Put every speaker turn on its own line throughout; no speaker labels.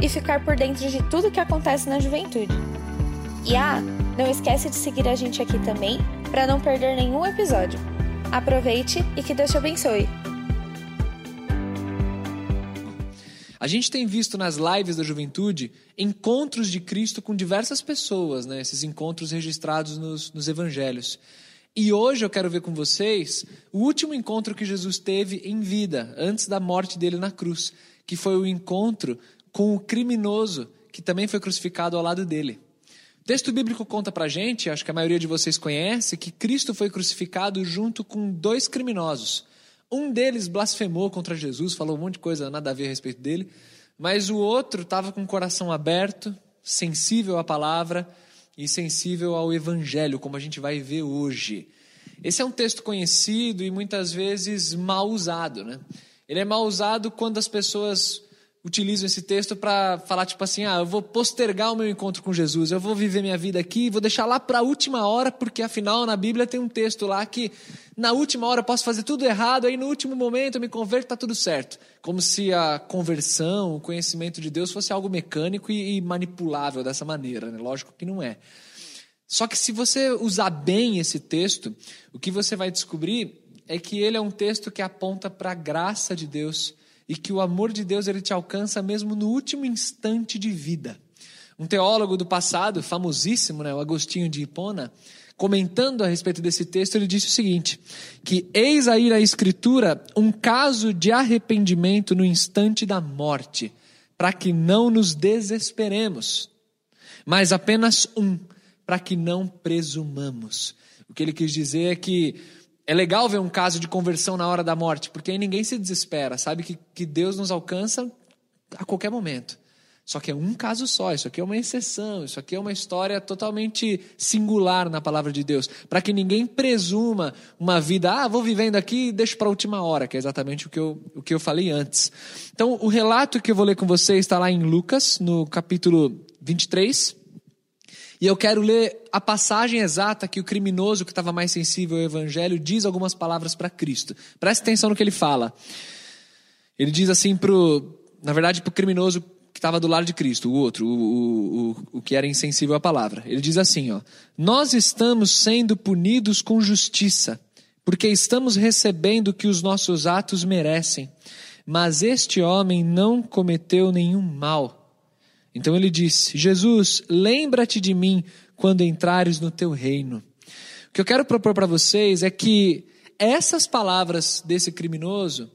e ficar por dentro de tudo que acontece na juventude. E ah, não esquece de seguir a gente aqui também para não perder nenhum episódio. Aproveite e que Deus te abençoe.
A gente tem visto nas lives da juventude encontros de Cristo com diversas pessoas, né? esses encontros registrados nos, nos evangelhos. E hoje eu quero ver com vocês o último encontro que Jesus teve em vida, antes da morte dele na cruz, que foi o encontro com o criminoso que também foi crucificado ao lado dele. O texto bíblico conta pra gente, acho que a maioria de vocês conhece, que Cristo foi crucificado junto com dois criminosos. Um deles blasfemou contra Jesus, falou um monte de coisa nada a ver a respeito dele, mas o outro estava com o coração aberto, sensível à palavra e sensível ao evangelho, como a gente vai ver hoje. Esse é um texto conhecido e muitas vezes mal usado, né? Ele é mal usado quando as pessoas utilizam esse texto para falar tipo assim: ah, eu vou postergar o meu encontro com Jesus, eu vou viver minha vida aqui, vou deixar lá para a última hora, porque afinal na Bíblia tem um texto lá que na última hora eu posso fazer tudo errado, aí no último momento eu me converto, está tudo certo. Como se a conversão, o conhecimento de Deus fosse algo mecânico e, e manipulável dessa maneira, né? Lógico que não é. Só que se você usar bem esse texto, o que você vai descobrir é que ele é um texto que aponta para a graça de Deus e que o amor de Deus ele te alcança mesmo no último instante de vida. Um teólogo do passado, famosíssimo, né, o Agostinho de Hipona, comentando a respeito desse texto, ele disse o seguinte: que eis aí na Escritura um caso de arrependimento no instante da morte, para que não nos desesperemos, mas apenas um, para que não presumamos. O que ele quis dizer é que é legal ver um caso de conversão na hora da morte, porque aí ninguém se desespera, sabe que, que Deus nos alcança a qualquer momento. Só que é um caso só, isso aqui é uma exceção, isso aqui é uma história totalmente singular na palavra de Deus, para que ninguém presuma uma vida, ah, vou vivendo aqui e deixo para a última hora, que é exatamente o que, eu, o que eu falei antes. Então, o relato que eu vou ler com vocês está lá em Lucas, no capítulo 23, e eu quero ler a passagem exata que o criminoso que estava mais sensível ao evangelho diz algumas palavras para Cristo. Preste atenção no que ele fala. Ele diz assim pro, na verdade, para o criminoso que estava do lado de Cristo, o outro, o, o, o, o que era insensível à palavra. Ele diz assim, ó: Nós estamos sendo punidos com justiça, porque estamos recebendo o que os nossos atos merecem. Mas este homem não cometeu nenhum mal então ele disse: Jesus, lembra-te de mim quando entrares no teu reino. O que eu quero propor para vocês é que essas palavras desse criminoso,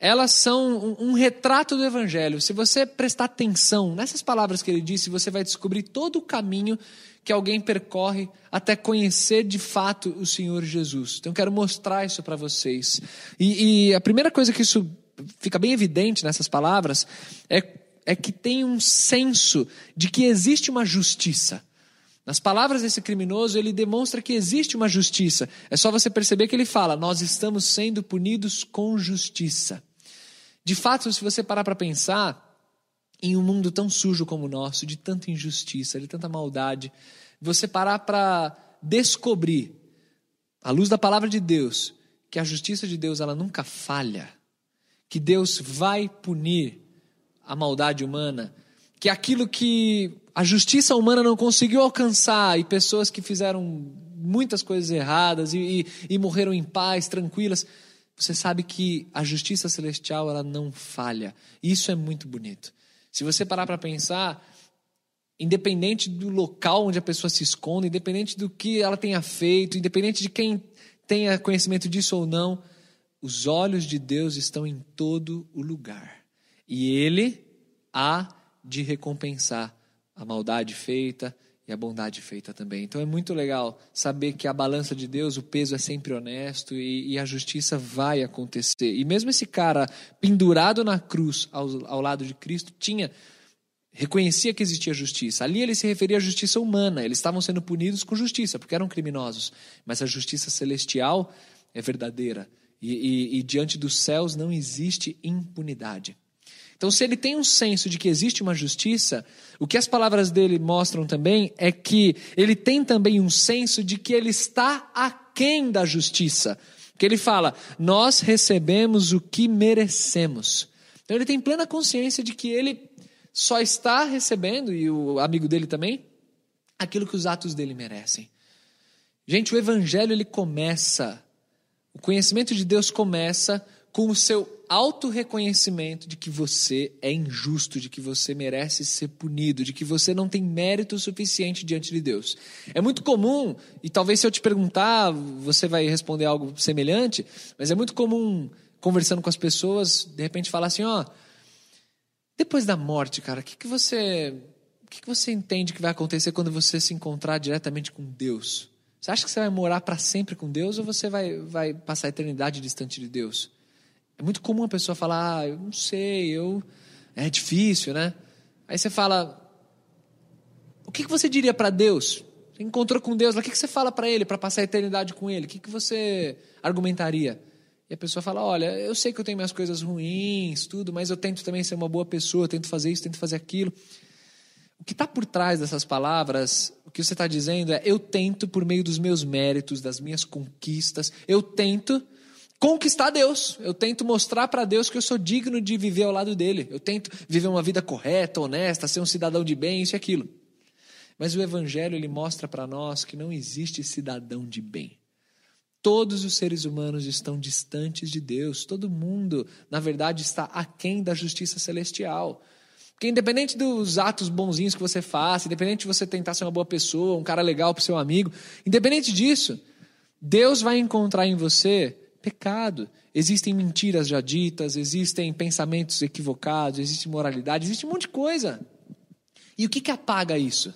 elas são um, um, retrato do evangelho. Se você prestar atenção nessas palavras que ele disse, você vai descobrir todo o caminho que alguém percorre até conhecer de fato o Senhor Jesus. Então eu quero mostrar isso para vocês. E, e a primeira coisa que isso fica bem evidente nessas palavras é é que tem um senso de que existe uma justiça. Nas palavras desse criminoso, ele demonstra que existe uma justiça. É só você perceber que ele fala: Nós estamos sendo punidos com justiça. De fato, se você parar para pensar, em um mundo tão sujo como o nosso, de tanta injustiça, de tanta maldade, você parar para descobrir, à luz da palavra de Deus, que a justiça de Deus ela nunca falha, que Deus vai punir a maldade humana, que aquilo que a justiça humana não conseguiu alcançar e pessoas que fizeram muitas coisas erradas e, e, e morreram em paz, tranquilas, você sabe que a justiça celestial ela não falha. Isso é muito bonito. Se você parar para pensar, independente do local onde a pessoa se esconde, independente do que ela tenha feito, independente de quem tenha conhecimento disso ou não, os olhos de Deus estão em todo o lugar. E ele há de recompensar a maldade feita e a bondade feita também. Então é muito legal saber que a balança de Deus, o peso é sempre honesto e, e a justiça vai acontecer. E mesmo esse cara pendurado na cruz ao, ao lado de Cristo tinha reconhecia que existia justiça. Ali ele se referia à justiça humana, eles estavam sendo punidos com justiça, porque eram criminosos. Mas a justiça celestial é verdadeira. E, e, e diante dos céus não existe impunidade. Então, se ele tem um senso de que existe uma justiça, o que as palavras dele mostram também é que ele tem também um senso de que ele está aquém da justiça. Que ele fala, nós recebemos o que merecemos. Então, ele tem plena consciência de que ele só está recebendo, e o amigo dele também, aquilo que os atos dele merecem. Gente, o evangelho ele começa, o conhecimento de Deus começa com o seu auto-reconhecimento de que você é injusto, de que você merece ser punido, de que você não tem mérito suficiente diante de Deus. É muito comum, e talvez se eu te perguntar, você vai responder algo semelhante, mas é muito comum, conversando com as pessoas, de repente falar assim: ó. Oh, depois da morte, cara, o que, que você. O que, que você entende que vai acontecer quando você se encontrar diretamente com Deus? Você acha que você vai morar para sempre com Deus ou você vai, vai passar a eternidade distante de Deus? É muito comum a pessoa falar, ah, eu não sei, eu é difícil, né? Aí você fala, o que, que você diria para Deus? Você encontrou com Deus, o que, que você fala para Ele para passar a eternidade com Ele? O que, que você argumentaria? E a pessoa fala: Olha, eu sei que eu tenho minhas coisas ruins, tudo, mas eu tento também ser uma boa pessoa, tento fazer isso, tento fazer aquilo. O que está por trás dessas palavras, o que você está dizendo é: eu tento, por meio dos meus méritos, das minhas conquistas, eu tento conquistar Deus. Eu tento mostrar para Deus que eu sou digno de viver ao lado dele. Eu tento viver uma vida correta, honesta, ser um cidadão de bem, isso e aquilo. Mas o Evangelho ele mostra para nós que não existe cidadão de bem. Todos os seres humanos estão distantes de Deus. Todo mundo, na verdade, está aquém da justiça celestial. Porque independente dos atos bonzinhos que você faça, independente de você tentar ser uma boa pessoa, um cara legal para seu amigo, independente disso, Deus vai encontrar em você pecado. Existem mentiras já ditas, existem pensamentos equivocados, existe moralidade, existe um monte de coisa. E o que, que apaga isso?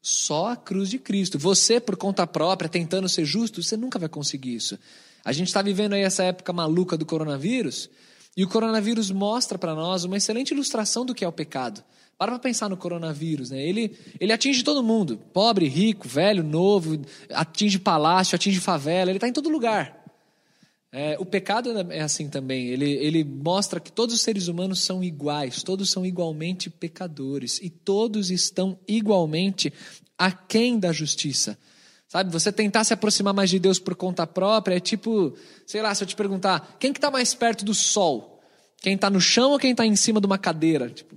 Só a cruz de Cristo. Você, por conta própria, tentando ser justo, você nunca vai conseguir isso. A gente está vivendo aí essa época maluca do coronavírus, e o coronavírus mostra para nós uma excelente ilustração do que é o pecado. Para para pensar no coronavírus, né? Ele, ele atinge todo mundo, pobre, rico, velho, novo, atinge palácio, atinge favela, ele está em todo lugar. É, o pecado é assim também. Ele, ele mostra que todos os seres humanos são iguais, todos são igualmente pecadores e todos estão igualmente aquém da justiça. Sabe, você tentar se aproximar mais de Deus por conta própria é tipo, sei lá, se eu te perguntar, quem que está mais perto do sol? Quem está no chão ou quem está em cima de uma cadeira? Tipo,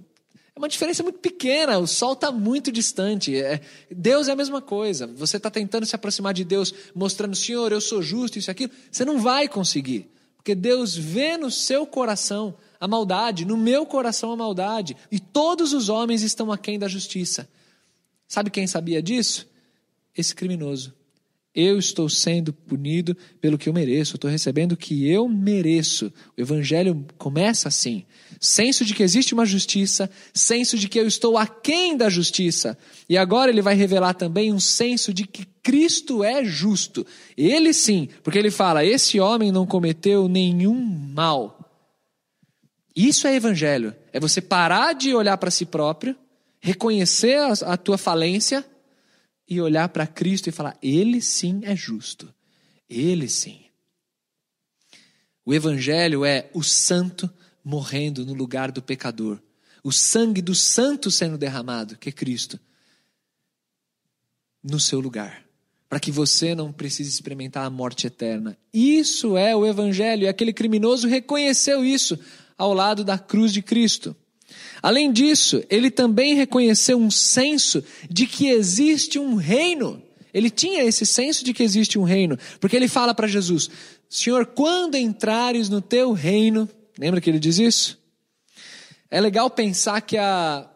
é uma diferença muito pequena, o sol está muito distante. É, Deus é a mesma coisa. Você está tentando se aproximar de Deus, mostrando, Senhor, eu sou justo, isso e aquilo. Você não vai conseguir. Porque Deus vê no seu coração a maldade, no meu coração a maldade. E todos os homens estão aquém da justiça. Sabe quem sabia disso? Esse criminoso. Eu estou sendo punido pelo que eu mereço, estou recebendo o que eu mereço. O Evangelho começa assim: senso de que existe uma justiça, senso de que eu estou aquém da justiça. E agora ele vai revelar também um senso de que Cristo é justo. Ele sim, porque ele fala: esse homem não cometeu nenhum mal. Isso é Evangelho: é você parar de olhar para si próprio, reconhecer a, a tua falência e olhar para Cristo e falar: Ele sim é justo. Ele sim. O Evangelho é o santo morrendo no lugar do pecador. O sangue do santo sendo derramado, que é Cristo, no seu lugar. Para que você não precise experimentar a morte eterna. Isso é o Evangelho. E aquele criminoso reconheceu isso ao lado da cruz de Cristo. Além disso, ele também reconheceu um senso de que existe um reino. Ele tinha esse senso de que existe um reino, porque ele fala para Jesus: Senhor, quando entrares no teu reino, lembra que ele diz isso? É legal pensar que a,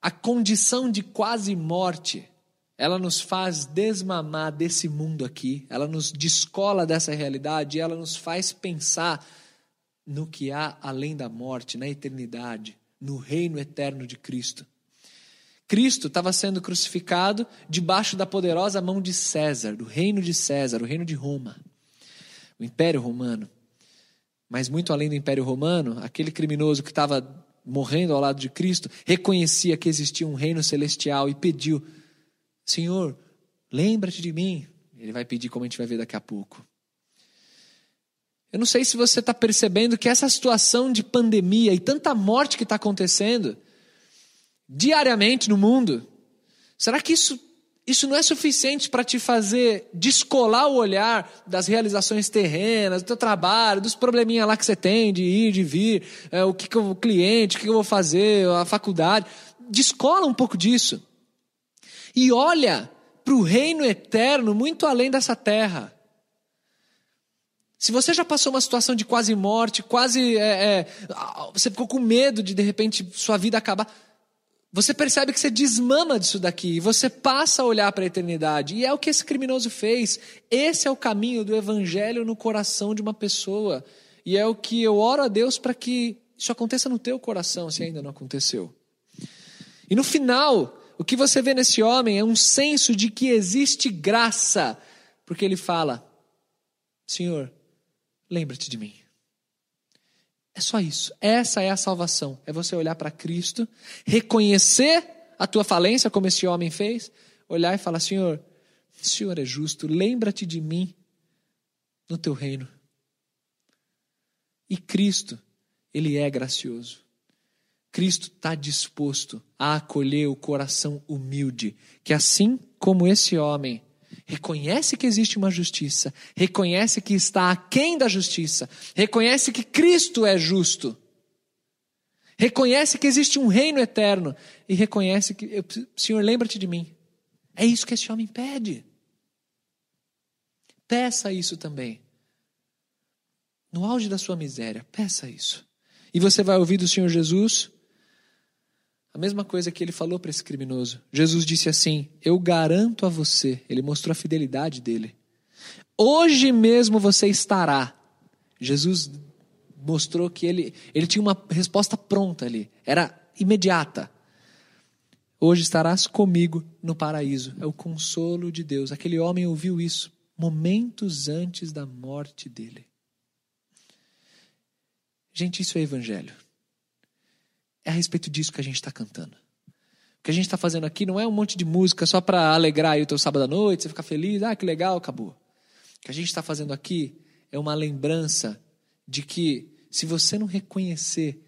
a condição de quase morte, ela nos faz desmamar desse mundo aqui, ela nos descola dessa realidade, ela nos faz pensar no que há além da morte, na eternidade no reino eterno de Cristo. Cristo estava sendo crucificado debaixo da poderosa mão de César, do reino de César, o reino de Roma, o Império Romano. Mas muito além do Império Romano, aquele criminoso que estava morrendo ao lado de Cristo, reconhecia que existia um reino celestial e pediu: Senhor, lembra-te de mim. Ele vai pedir, como a gente vai ver daqui a pouco. Eu não sei se você está percebendo que essa situação de pandemia e tanta morte que está acontecendo diariamente no mundo, será que isso, isso não é suficiente para te fazer descolar o olhar das realizações terrenas, do teu trabalho, dos probleminha lá que você tem de ir, de vir, é, o que, que eu, o cliente, o que, que eu vou fazer, a faculdade? Descola um pouco disso. E olha para o reino eterno muito além dessa terra. Se você já passou uma situação de quase morte, quase. É, é, você ficou com medo de de repente sua vida acabar. Você percebe que você desmama disso daqui, e você passa a olhar para a eternidade. E é o que esse criminoso fez. Esse é o caminho do evangelho no coração de uma pessoa. E é o que eu oro a Deus para que isso aconteça no teu coração, se ainda não aconteceu. E no final, o que você vê nesse homem é um senso de que existe graça, porque ele fala: Senhor, lembra-te de mim. É só isso. Essa é a salvação. É você olhar para Cristo, reconhecer a tua falência, como esse homem fez, olhar e falar: Senhor, o Senhor é justo, lembra-te de mim no teu reino. E Cristo, Ele é gracioso. Cristo está disposto a acolher o coração humilde, que assim como esse homem reconhece que existe uma justiça, reconhece que está aquém da justiça, reconhece que Cristo é justo, reconhece que existe um reino eterno e reconhece que, Senhor, lembra-te de mim. É isso que esse homem pede. Peça isso também. No auge da sua miséria, peça isso. E você vai ouvir do Senhor Jesus a mesma coisa que ele falou para esse criminoso. Jesus disse assim: Eu garanto a você. Ele mostrou a fidelidade dele. Hoje mesmo você estará. Jesus mostrou que ele, ele tinha uma resposta pronta ali. Era imediata. Hoje estarás comigo no paraíso. É o consolo de Deus. Aquele homem ouviu isso momentos antes da morte dele. Gente, isso é evangelho. É a respeito disso que a gente está cantando. O que a gente está fazendo aqui não é um monte de música só para alegrar o teu sábado à noite, você ficar feliz, ah, que legal, acabou. O que a gente está fazendo aqui é uma lembrança de que se você não reconhecer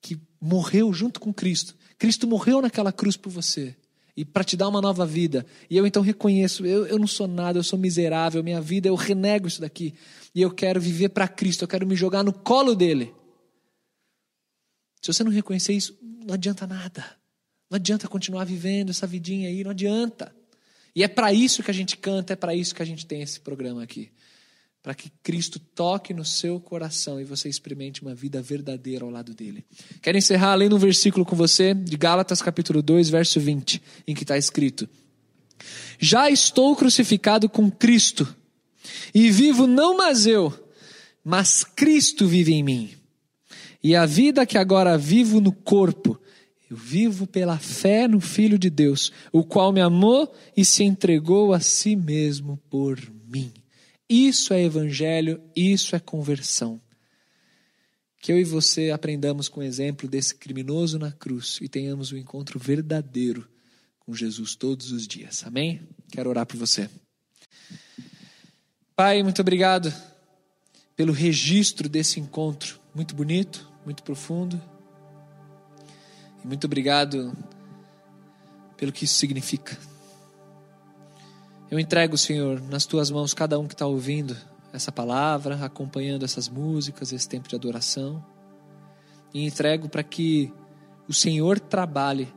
que morreu junto com Cristo, Cristo morreu naquela cruz por você, e para te dar uma nova vida. E eu então reconheço, eu, eu não sou nada, eu sou miserável, minha vida, eu renego isso daqui. E eu quero viver para Cristo, eu quero me jogar no colo dele. Se você não reconhecer isso, não adianta nada. Não adianta continuar vivendo essa vidinha aí, não adianta. E é para isso que a gente canta, é para isso que a gente tem esse programa aqui. Para que Cristo toque no seu coração e você experimente uma vida verdadeira ao lado dele. Quero encerrar lendo um versículo com você, de Gálatas capítulo 2, verso 20, em que está escrito: Já estou crucificado com Cristo, e vivo não mais eu, mas Cristo vive em mim. E a vida que agora vivo no corpo, eu vivo pela fé no Filho de Deus, o qual me amou e se entregou a si mesmo por mim. Isso é evangelho, isso é conversão. Que eu e você aprendamos com o exemplo desse criminoso na cruz e tenhamos um encontro verdadeiro com Jesus todos os dias. Amém? Quero orar por você. Pai, muito obrigado pelo registro desse encontro muito bonito, muito profundo. E muito obrigado pelo que isso significa. Eu entrego, Senhor, nas tuas mãos cada um que está ouvindo essa palavra, acompanhando essas músicas, esse tempo de adoração. E entrego para que o Senhor trabalhe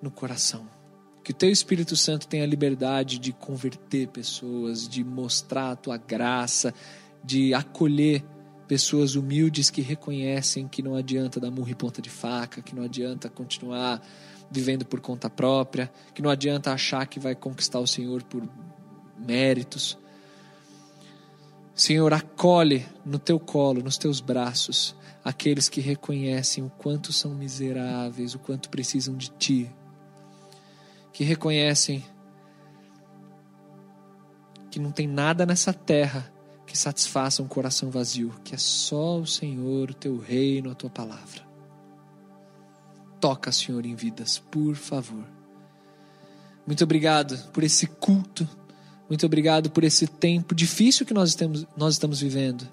no coração. Que o teu Espírito Santo tenha liberdade de converter pessoas, de mostrar a tua graça, de acolher pessoas humildes que reconhecem que não adianta dar murro e ponta de faca, que não adianta continuar vivendo por conta própria, que não adianta achar que vai conquistar o Senhor por méritos. Senhor, acolhe no teu colo, nos teus braços, aqueles que reconhecem o quanto são miseráveis, o quanto precisam de ti, que reconhecem que não tem nada nessa terra que satisfaça um coração vazio, que é só o Senhor, o teu reino, a tua palavra. Toca, Senhor, em vidas, por favor. Muito obrigado por esse culto. Muito obrigado por esse tempo difícil que nós estamos, nós estamos vivendo.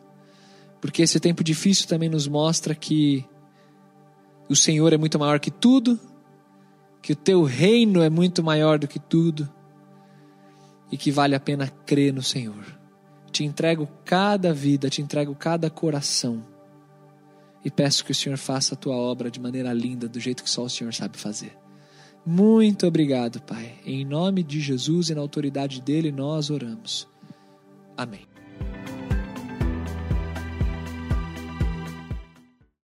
Porque esse tempo difícil também nos mostra que o Senhor é muito maior que tudo, que o teu reino é muito maior do que tudo e que vale a pena crer no Senhor. Te entrego cada vida, te entrego cada coração e peço que o Senhor faça a tua obra de maneira linda, do jeito que só o Senhor sabe fazer. Muito obrigado, Pai. Em nome de Jesus e na autoridade dele nós oramos. Amém.